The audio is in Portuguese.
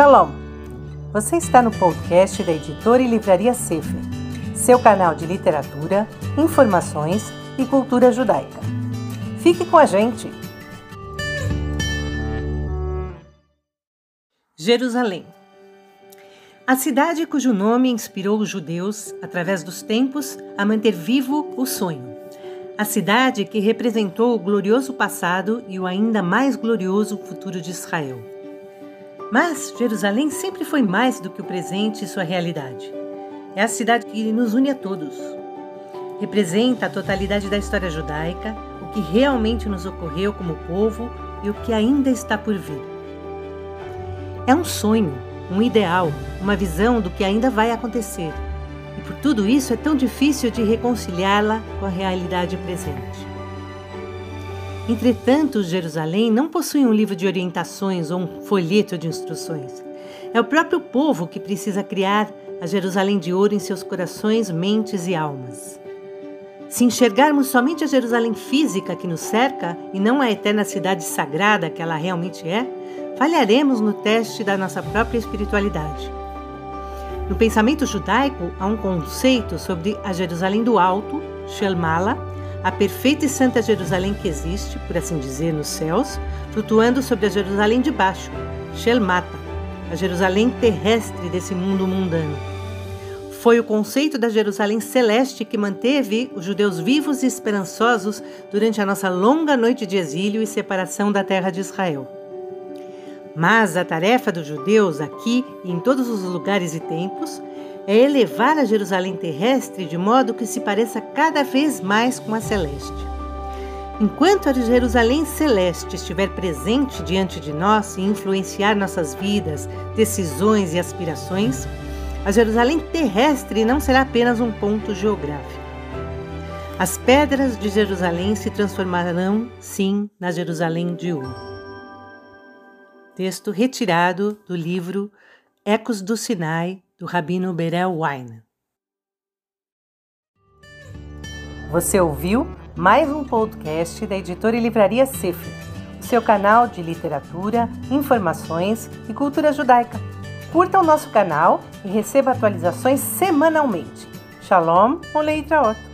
Shalom! Você está no podcast da editora e livraria Sefer, seu canal de literatura, informações e cultura judaica. Fique com a gente! Jerusalém a cidade cujo nome inspirou os judeus, através dos tempos, a manter vivo o sonho. A cidade que representou o glorioso passado e o ainda mais glorioso futuro de Israel. Mas Jerusalém sempre foi mais do que o presente e sua realidade. É a cidade que nos une a todos. Representa a totalidade da história judaica, o que realmente nos ocorreu como povo e o que ainda está por vir. É um sonho um ideal, uma visão do que ainda vai acontecer. E por tudo isso é tão difícil de reconciliá-la com a realidade presente. Entretanto, Jerusalém não possui um livro de orientações ou um folheto de instruções. É o próprio povo que precisa criar a Jerusalém de ouro em seus corações, mentes e almas. Se enxergarmos somente a Jerusalém física que nos cerca e não a eterna cidade sagrada que ela realmente é, falharemos no teste da nossa própria espiritualidade. No pensamento judaico, há um conceito sobre a Jerusalém do Alto, Shelmala, a perfeita e santa Jerusalém que existe, por assim dizer, nos céus, flutuando sobre a Jerusalém de baixo, Shelmata, a Jerusalém terrestre desse mundo mundano. Foi o conceito da Jerusalém celeste que manteve os judeus vivos e esperançosos durante a nossa longa noite de exílio e separação da terra de Israel. Mas a tarefa dos judeus aqui e em todos os lugares e tempos é elevar a Jerusalém terrestre de modo que se pareça cada vez mais com a celeste. Enquanto a Jerusalém celeste estiver presente diante de nós e influenciar nossas vidas, decisões e aspirações, a Jerusalém terrestre não será apenas um ponto geográfico. As pedras de Jerusalém se transformarão, sim, na Jerusalém de ouro texto retirado do livro Ecos do Sinai, do Rabino Berel Wein. Você ouviu mais um podcast da editora e livraria Sefer, seu canal de literatura, informações e cultura judaica. Curta o nosso canal e receba atualizações semanalmente. Shalom, Oleitra Otto.